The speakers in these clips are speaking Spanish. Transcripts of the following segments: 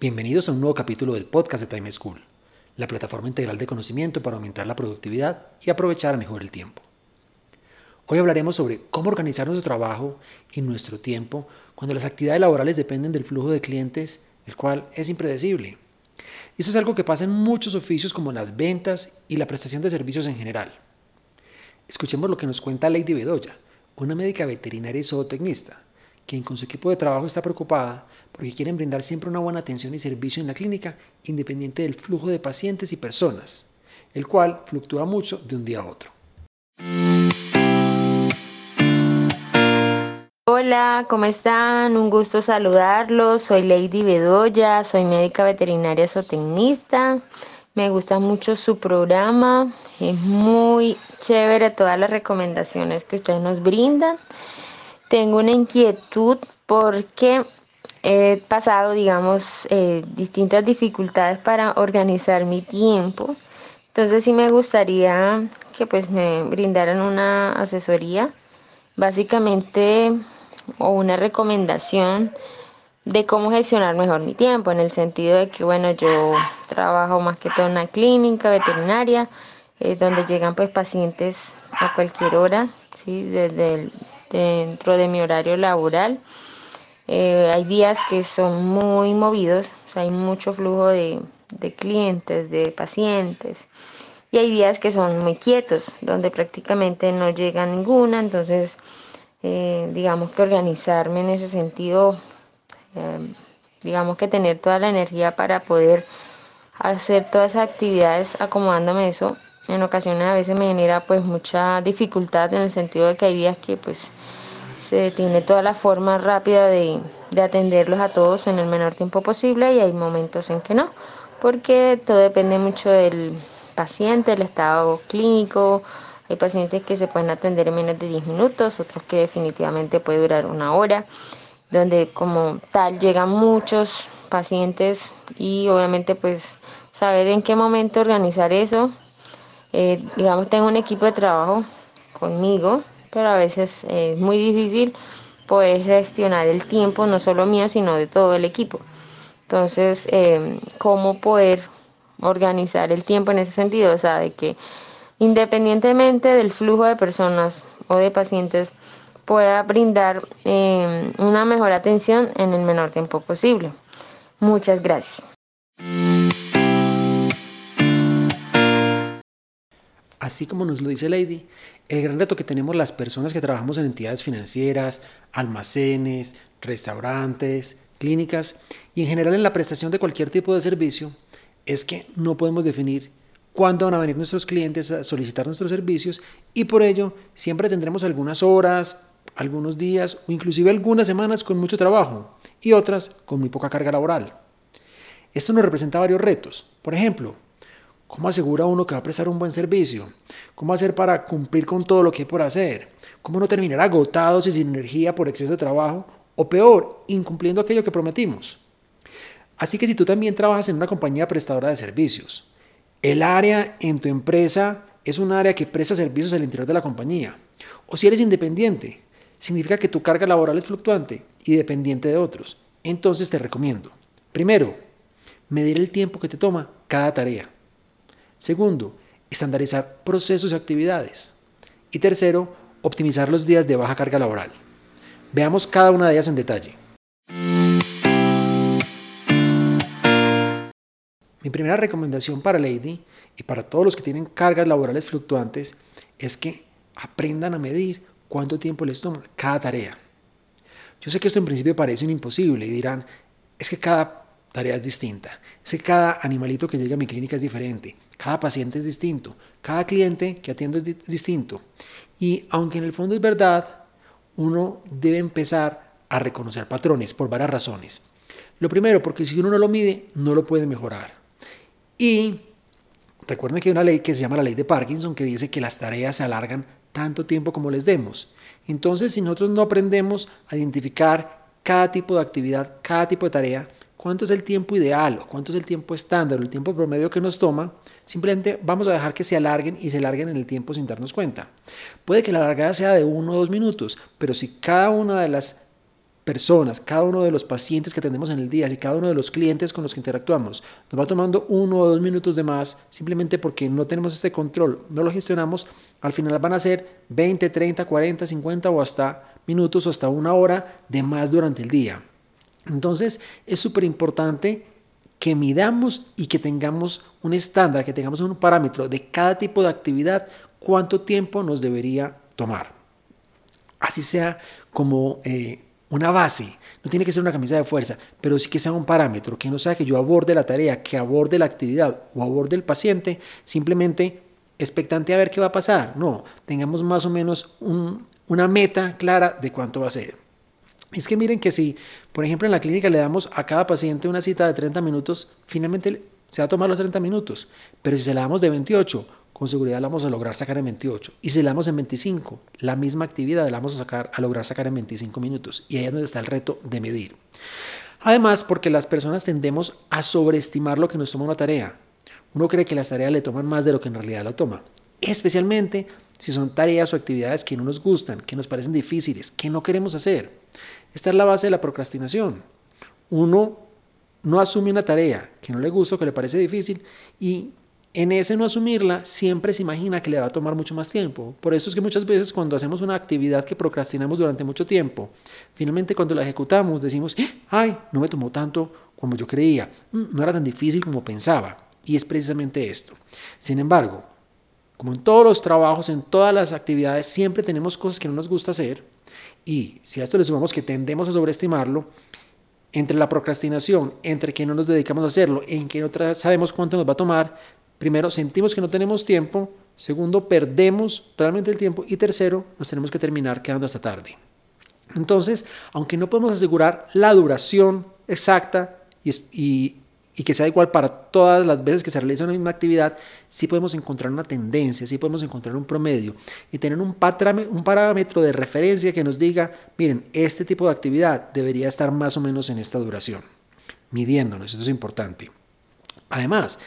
Bienvenidos a un nuevo capítulo del podcast de Time School, la plataforma integral de conocimiento para aumentar la productividad y aprovechar mejor el tiempo. Hoy hablaremos sobre cómo organizar nuestro trabajo y nuestro tiempo cuando las actividades laborales dependen del flujo de clientes, el cual es impredecible. Eso es algo que pasa en muchos oficios como las ventas y la prestación de servicios en general. Escuchemos lo que nos cuenta Lady Bedoya, una médica veterinaria y zootecnista, quien con su equipo de trabajo está preocupada porque quieren brindar siempre una buena atención y servicio en la clínica, independiente del flujo de pacientes y personas, el cual fluctúa mucho de un día a otro. Hola, ¿cómo están? Un gusto saludarlos. Soy Lady Bedoya, soy médica veterinaria zootecnista. Me gusta mucho su programa, es muy chévere todas las recomendaciones que ustedes nos brindan. Tengo una inquietud porque he pasado, digamos, eh, distintas dificultades para organizar mi tiempo. Entonces sí me gustaría que pues me brindaran una asesoría, básicamente, o una recomendación de cómo gestionar mejor mi tiempo, en el sentido de que, bueno, yo trabajo más que todo en una clínica veterinaria, eh, donde llegan pues pacientes a cualquier hora, ¿sí? desde el, dentro de mi horario laboral. Eh, hay días que son muy movidos, hay mucho flujo de, clientes, de pacientes. Y hay días que son muy quietos, donde prácticamente no llega ninguna. Entonces, eh, digamos que organizarme en ese sentido, eh, digamos que tener toda la energía para poder hacer todas esas actividades acomodándome eso en ocasiones a veces me genera pues mucha dificultad en el sentido de que hay días que pues se tiene toda la forma rápida de, atenderlos a todos en el menor tiempo posible y hay momentos en que no, porque todo depende mucho del paciente, el estado clínico, hay pacientes que se pueden atender en menos de 10 minutos, otros que definitivamente puede durar una hora, donde como tal llegan muchos pacientes y obviamente pues saber en qué momento organizar eso. Eh, digamos, tengo un equipo de trabajo conmigo, pero a veces es muy difícil poder gestionar el tiempo, no solo mío, sino de todo el equipo. Entonces, eh, ¿cómo poder organizar el tiempo en ese sentido? O sea, de que independientemente del flujo de personas o de pacientes, pueda brindar eh, una mejor atención en el menor tiempo posible. Muchas gracias. Así como nos lo dice Lady, el gran reto que tenemos las personas que trabajamos en entidades financieras, almacenes, restaurantes, clínicas y en general en la prestación de cualquier tipo de servicio es que no podemos definir cuándo van a venir nuestros clientes a solicitar nuestros servicios y por ello siempre tendremos algunas horas, algunos días o inclusive algunas semanas con mucho trabajo y otras con muy poca carga laboral. Esto nos representa varios retos. Por ejemplo, ¿Cómo asegura uno que va a prestar un buen servicio? ¿Cómo hacer para cumplir con todo lo que hay por hacer? ¿Cómo no terminar agotados y sin energía por exceso de trabajo? O peor, incumpliendo aquello que prometimos. Así que si tú también trabajas en una compañía prestadora de servicios, el área en tu empresa es un área que presta servicios al interior de la compañía. O si eres independiente, significa que tu carga laboral es fluctuante y dependiente de otros. Entonces te recomiendo, primero, medir el tiempo que te toma cada tarea. Segundo, estandarizar procesos y actividades. Y tercero, optimizar los días de baja carga laboral. Veamos cada una de ellas en detalle. Mi primera recomendación para Lady y para todos los que tienen cargas laborales fluctuantes es que aprendan a medir cuánto tiempo les toma cada tarea. Yo sé que esto en principio parece un imposible y dirán, es que cada tarea es distinta, es que cada animalito que llega a mi clínica es diferente, cada paciente es distinto, cada cliente que atiendo es distinto. Y aunque en el fondo es verdad, uno debe empezar a reconocer patrones por varias razones. Lo primero, porque si uno no lo mide, no lo puede mejorar. Y recuerden que hay una ley que se llama la ley de Parkinson que dice que las tareas se alargan tanto tiempo como les demos. Entonces, si nosotros no aprendemos a identificar cada tipo de actividad, cada tipo de tarea, cuánto es el tiempo ideal o cuánto es el tiempo estándar o el tiempo promedio que nos toma, simplemente vamos a dejar que se alarguen y se alarguen en el tiempo sin darnos cuenta. Puede que la largada sea de uno o dos minutos, pero si cada una de las personas, cada uno de los pacientes que tenemos en el día, y cada uno de los clientes con los que interactuamos nos va tomando uno o dos minutos de más simplemente porque no tenemos este control, no lo gestionamos, al final van a ser 20, 30, 40, 50 o hasta minutos o hasta una hora de más durante el día. Entonces es súper importante que midamos y que tengamos un estándar, que tengamos un parámetro de cada tipo de actividad, cuánto tiempo nos debería tomar. Así sea como eh, una base, no tiene que ser una camisa de fuerza, pero sí que sea un parámetro, que no sea que yo aborde la tarea, que aborde la actividad o aborde el paciente, simplemente expectante a ver qué va a pasar. No, tengamos más o menos una meta clara de cuánto va a ser. Es que miren que si, por ejemplo, en la clínica le damos a cada paciente una cita de 30 minutos, finalmente se va a tomar los 30 minutos. Pero si se la damos de 28, con seguridad la vamos a lograr sacar en 28. Y si la damos en 25, la misma actividad la vamos a, sacar, a lograr sacar en 25 minutos. Y ahí es donde está el reto de medir. Además, porque las personas tendemos a sobreestimar lo que nos toma una tarea. Uno cree que las tareas le toman más de lo que en realidad la toma. Especialmente si son tareas o actividades que no nos gustan, que nos parecen difíciles, que no queremos hacer. Esta es la base de la procrastinación. Uno no asume una tarea que no le gusta o que le parece difícil y en ese no asumirla siempre se imagina que le va a tomar mucho más tiempo. Por eso es que muchas veces cuando hacemos una actividad que procrastinamos durante mucho tiempo, finalmente cuando la ejecutamos decimos, ay, no me tomó tanto como yo creía, mm, no era tan difícil como pensaba. Y es precisamente esto. Sin embargo, como en todos los trabajos, en todas las actividades, siempre tenemos cosas que no nos gusta hacer, y si a esto le sumamos que tendemos a sobreestimarlo, entre la procrastinación, entre que no nos dedicamos a hacerlo, en que no sabemos cuánto nos va a tomar, primero sentimos que no tenemos tiempo, segundo perdemos realmente el tiempo y tercero nos tenemos que terminar quedando hasta tarde. Entonces, aunque no podemos asegurar la duración exacta y, y, y que sea igual para todas las veces que se realiza una misma actividad, sí podemos encontrar una tendencia, sí podemos encontrar un promedio y tener un, un parámetro de referencia que nos diga, miren, este tipo de actividad debería estar más o menos en esta duración, midiéndonos, esto es importante. Además,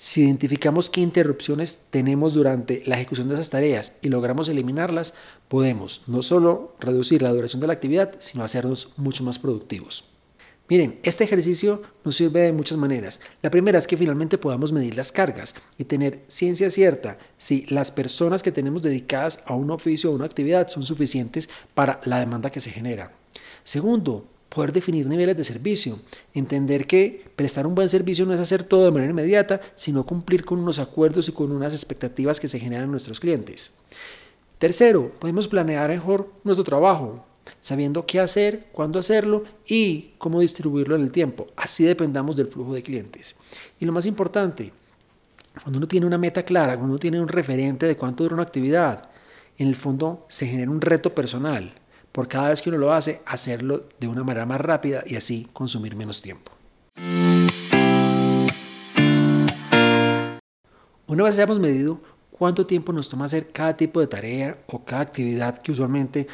si identificamos qué interrupciones tenemos durante la ejecución de esas tareas y logramos eliminarlas, podemos no solo reducir la duración de la actividad, sino hacernos mucho más productivos. Miren, este ejercicio nos sirve de muchas maneras. La primera es que finalmente podamos medir las cargas y tener ciencia cierta si las personas que tenemos dedicadas a un oficio o una actividad son suficientes para la demanda que se genera. Segundo, poder definir niveles de servicio, entender que prestar un buen servicio no es hacer todo de manera inmediata, sino cumplir con unos acuerdos y con unas expectativas que se generan en nuestros clientes. Tercero, podemos planear mejor nuestro trabajo, sabiendo qué hacer, cuándo hacerlo y cómo distribuirlo en el tiempo. Así dependamos del flujo de clientes. Y lo más importante, cuando uno tiene una meta clara, cuando uno tiene un referente de cuánto dura una actividad, en el fondo se genera un reto personal por cada vez que uno lo hace, hacerlo de una manera más rápida y así consumir menos tiempo. Una vez hayamos medido cuánto tiempo nos toma hacer cada tipo de tarea o cada actividad que usualmente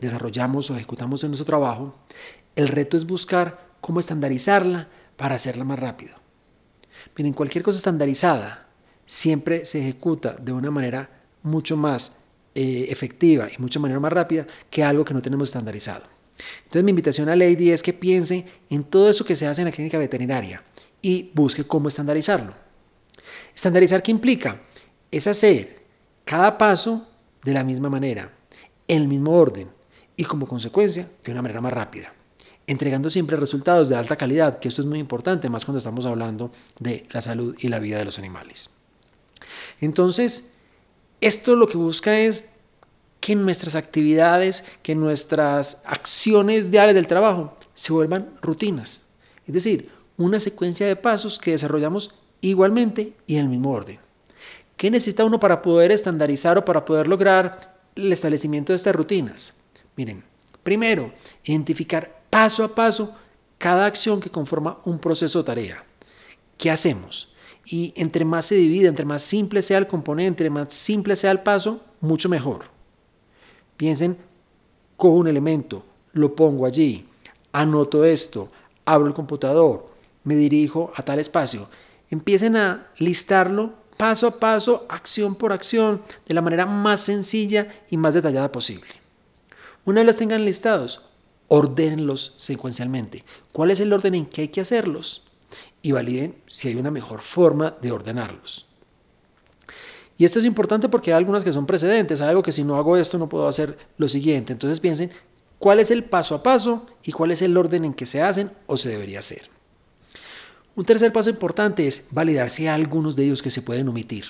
desarrollamos o ejecutamos en nuestro trabajo, el reto es buscar cómo estandarizarla para hacerla más rápido. Miren, cualquier cosa estandarizada siempre se ejecuta de una manera mucho más eh, efectiva y mucho manera más rápida que algo que no tenemos estandarizado. Entonces mi invitación a Lady es que piense en todo eso que se hace en la clínica veterinaria y busque cómo estandarizarlo. ¿Estandarizar qué implica? Es hacer cada paso de la misma manera, en el mismo orden y como consecuencia de una manera más rápida, entregando siempre resultados de alta calidad, que esto es muy importante, más cuando estamos hablando de la salud y la vida de los animales. Entonces, esto lo que busca es que nuestras actividades, que nuestras acciones diarias del trabajo se vuelvan rutinas, es decir, una secuencia de pasos que desarrollamos igualmente y en el mismo orden. ¿Qué necesita uno para poder estandarizar o para poder lograr el establecimiento de estas rutinas? Miren, primero, identificar paso a paso cada acción que conforma un proceso o tarea. ¿Qué hacemos? Y entre más se divide, entre más simple sea el componente, entre más simple sea el paso, mucho mejor. Piensen, cojo un elemento, lo pongo allí, anoto esto, abro el computador, me dirijo a tal espacio. Empiecen a listarlo paso a paso, acción por acción, de la manera más sencilla y más detallada posible. Una vez los tengan listados, ordénenlos secuencialmente. ¿Cuál es el orden en que hay que hacerlos? Y validen si hay una mejor forma de ordenarlos. Y esto es importante porque hay algunas que son precedentes, algo que si no hago esto no puedo hacer lo siguiente. Entonces piensen cuál es el paso a paso y cuál es el orden en que se hacen o se debería hacer. Un tercer paso importante es validar si algunos de ellos que se pueden omitir.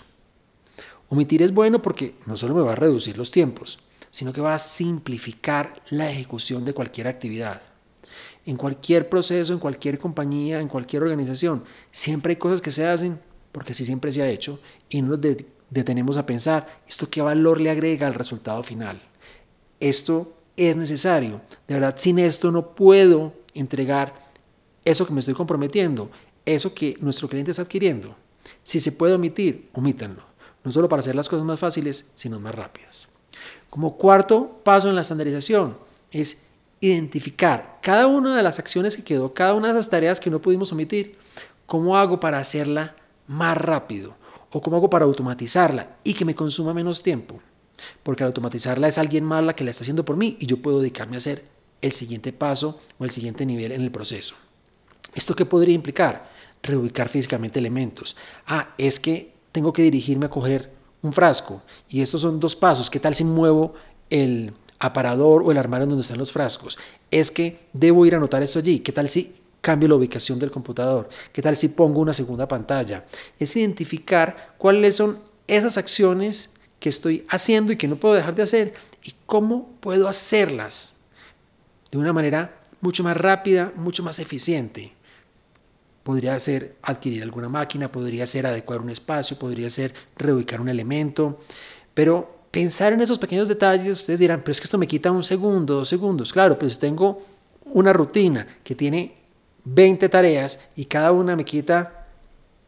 Omitir es bueno porque no solo me va a reducir los tiempos, sino que va a simplificar la ejecución de cualquier actividad. En cualquier proceso, en cualquier compañía, en cualquier organización, siempre hay cosas que se hacen porque así siempre se ha hecho y no nos detenemos a pensar esto qué valor le agrega al resultado final. Esto es necesario. De verdad, sin esto no puedo entregar eso que me estoy comprometiendo, eso que nuestro cliente está adquiriendo. Si se puede omitir, omítanlo. No solo para hacer las cosas más fáciles, sino más rápidas. Como cuarto paso en la estandarización es identificar cada una de las acciones que quedó, cada una de las tareas que no pudimos omitir, cómo hago para hacerla más rápido o cómo hago para automatizarla y que me consuma menos tiempo. Porque al automatizarla es alguien más la que la está haciendo por mí y yo puedo dedicarme a hacer el siguiente paso o el siguiente nivel en el proceso. ¿Esto qué podría implicar? Reubicar físicamente elementos. Ah, es que tengo que dirigirme a coger un frasco y estos son dos pasos. ¿Qué tal si muevo el aparador o el armario donde están los frascos? Es que debo ir a anotar esto allí. ¿Qué tal si cambio la ubicación del computador? ¿Qué tal si pongo una segunda pantalla? Es identificar cuáles son esas acciones que estoy haciendo y que no puedo dejar de hacer y cómo puedo hacerlas de una manera mucho más rápida, mucho más eficiente. Podría ser adquirir alguna máquina, podría ser adecuar un espacio, podría ser reubicar un elemento, pero pensar en esos pequeños detalles, ustedes dirán, pero es que esto me quita un segundo, dos segundos. Claro, pues tengo una rutina que tiene 20 tareas y cada una me quita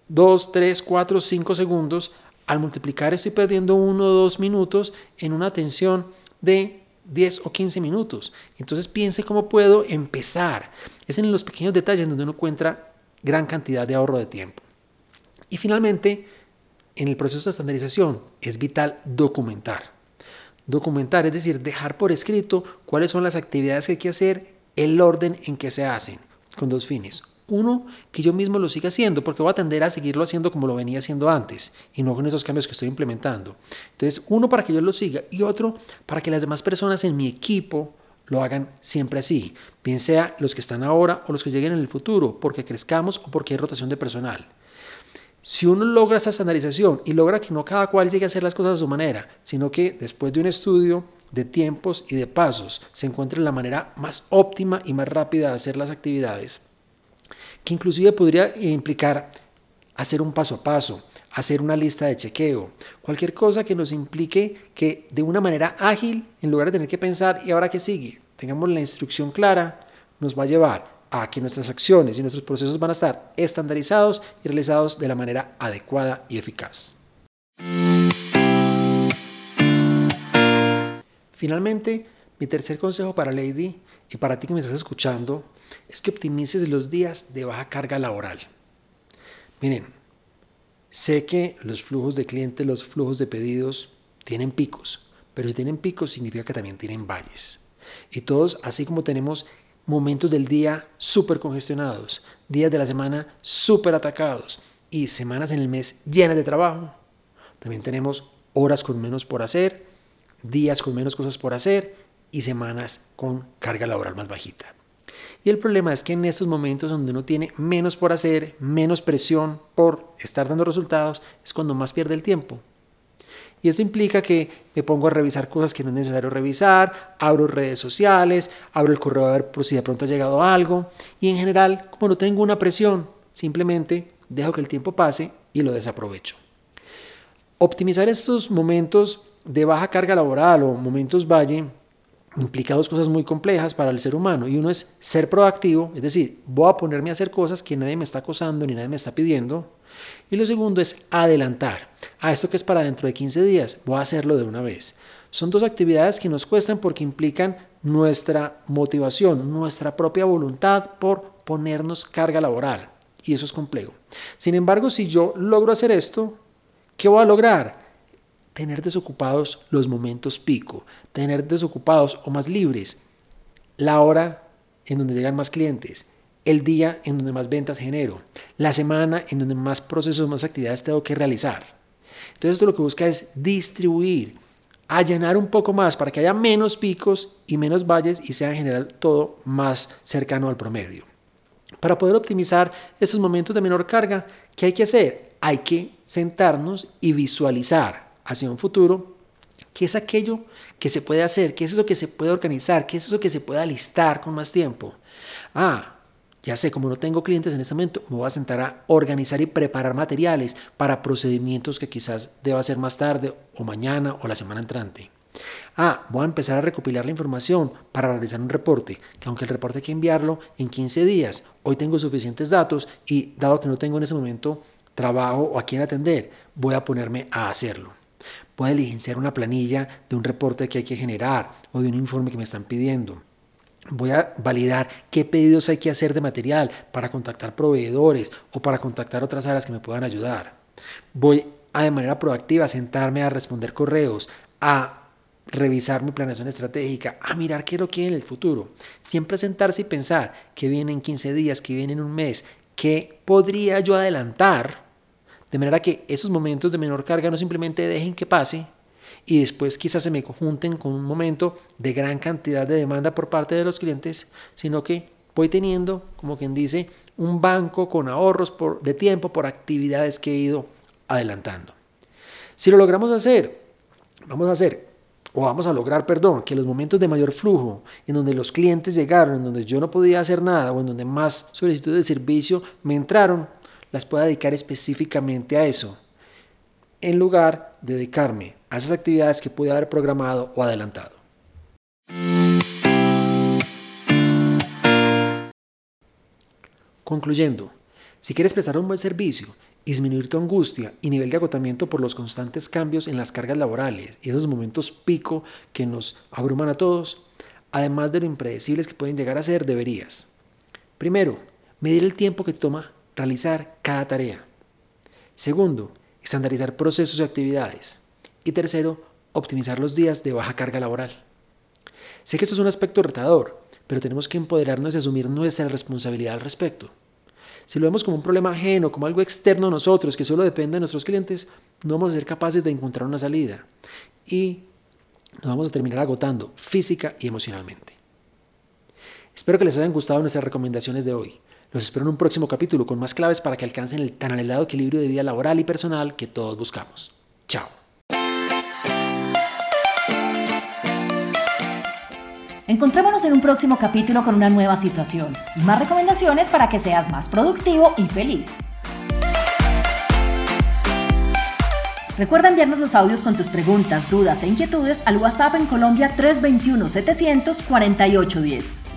2, 3, 4, 5 segundos, al multiplicar estoy perdiendo uno o dos minutos en una atención de 10 o 15 minutos. Entonces piense cómo puedo empezar. Es en los pequeños detalles donde uno encuentra gran cantidad de ahorro de tiempo. Y finalmente, en el proceso de estandarización es vital documentar. Documentar, es decir, dejar por escrito cuáles son las actividades que hay que hacer, el orden en que se hacen, con dos fines. Uno, que yo mismo lo siga haciendo, porque voy a tender a seguirlo haciendo como lo venía haciendo antes y no con esos cambios que estoy implementando. Entonces, uno para que yo lo siga y otro para que las demás personas en mi equipo lo hagan siempre así, bien sea los que están ahora o los que lleguen en el futuro, porque crezcamos o porque hay rotación de personal. Si uno logra esa estandarización y logra que no cada cual llegue a hacer las cosas a su manera, sino que después de un estudio de tiempos y de pasos se encuentre la manera más óptima y más rápida de hacer las actividades, que inclusive podría implicar hacer un paso a paso, hacer una lista de chequeo, cualquier cosa que nos implique que de una manera ágil, en lugar de tener que pensar y ahora qué sigue, tengamos la instrucción clara, nos va a llevar a que nuestras acciones y nuestros procesos van a estar estandarizados y realizados de la manera adecuada y eficaz. Finalmente, mi tercer consejo para Lady y para ti que me estás escuchando es que optimices los días de baja carga laboral. Miren, sé que los flujos de clientes, los flujos de pedidos tienen picos, pero si tienen picos significa que también tienen valles. Y todos, así como tenemos momentos del día súper congestionados, días de la semana súper atacados y semanas en el mes llenas de trabajo, también tenemos horas con menos por hacer, días con menos cosas por hacer y semanas con carga laboral más bajita. Y el problema es que en estos momentos donde uno tiene menos por hacer, menos presión por estar dando resultados, es cuando más pierde el tiempo. Y esto implica que me pongo a revisar cosas que no es necesario revisar, abro redes sociales, abro el correo a ver si de pronto ha llegado algo. Y en general, como no tengo una presión, simplemente dejo que el tiempo pase y lo desaprovecho. Optimizar estos momentos de baja carga laboral o momentos valle implica dos cosas muy complejas para el ser humano y uno es ser proactivo, es decir, voy a ponerme a hacer cosas que nadie me está acosando ni nadie me está pidiendo. Y lo segundo es adelantar. A esto que es para dentro de 15 días, voy a hacerlo de una vez. Son dos actividades que nos cuestan porque implican nuestra motivación, nuestra propia voluntad por ponernos carga laboral. Y eso es complejo. Sin embargo, si yo logro hacer esto, ¿qué voy a lograr? Tener desocupados los momentos pico, tener desocupados o más libres la hora en donde llegan más clientes, el día en donde más ventas genero, la semana en donde más procesos, más actividades tengo que realizar. Entonces esto lo que busca es distribuir, allanar un poco más para que haya menos picos y menos valles y sea en general todo más cercano al promedio. Para poder optimizar estos momentos de menor carga, ¿qué hay que hacer? Hay que sentarnos y visualizar hacia un futuro, ¿qué es aquello que se puede hacer? ¿Qué es eso que se puede organizar? ¿Qué es eso que se puede alistar con más tiempo? Ah, ya sé, como no tengo clientes en este momento, me voy a sentar a organizar y preparar materiales para procedimientos que quizás deba hacer más tarde o mañana o la semana entrante. Ah, voy a empezar a recopilar la información para realizar un reporte, que aunque el reporte hay que enviarlo en 15 días, hoy tengo suficientes datos y dado que no tengo en ese momento trabajo o a quién atender, voy a ponerme a hacerlo. Puedo diligenciar una planilla de un reporte que hay que generar o de un informe que me están pidiendo. Voy a validar qué pedidos hay que hacer de material para contactar proveedores o para contactar otras áreas que me puedan ayudar. Voy a de manera proactiva sentarme a responder correos, a revisar mi planeación estratégica, a mirar qué es lo que hay en el futuro. Siempre sentarse y pensar qué viene en 15 días, qué viene en un mes, qué podría yo adelantar de manera que esos momentos de menor carga no simplemente dejen que pase y después quizás se me junten con un momento de gran cantidad de demanda por parte de los clientes, sino que voy teniendo, como quien dice, un banco con ahorros por, de tiempo por actividades que he ido adelantando. Si lo logramos hacer, vamos a hacer, o vamos a lograr, perdón, que los momentos de mayor flujo, en donde los clientes llegaron, en donde yo no podía hacer nada, o en donde más solicitudes de servicio me entraron, las pueda dedicar específicamente a eso, en lugar de dedicarme a esas actividades que pude haber programado o adelantado. Concluyendo, si quieres prestar un buen servicio, disminuir tu angustia y nivel de agotamiento por los constantes cambios en las cargas laborales y esos momentos pico que nos abruman a todos, además de lo impredecibles que pueden llegar a ser, deberías. Primero, medir el tiempo que te toma realizar cada tarea. Segundo, estandarizar procesos y actividades. Y tercero, optimizar los días de baja carga laboral. Sé que esto es un aspecto retador, pero tenemos que empoderarnos y asumir nuestra responsabilidad al respecto. Si lo vemos como un problema ajeno, como algo externo a nosotros, que solo depende de nuestros clientes, no vamos a ser capaces de encontrar una salida y nos vamos a terminar agotando física y emocionalmente. Espero que les hayan gustado nuestras recomendaciones de hoy. Los espero en un próximo capítulo con más claves para que alcancen el tan anhelado equilibrio de vida laboral y personal que todos buscamos. Chao. Encontrémonos en un próximo capítulo con una nueva situación y más recomendaciones para que seas más productivo y feliz. Recuerda enviarnos los audios con tus preguntas, dudas e inquietudes al WhatsApp en Colombia 321 700 4810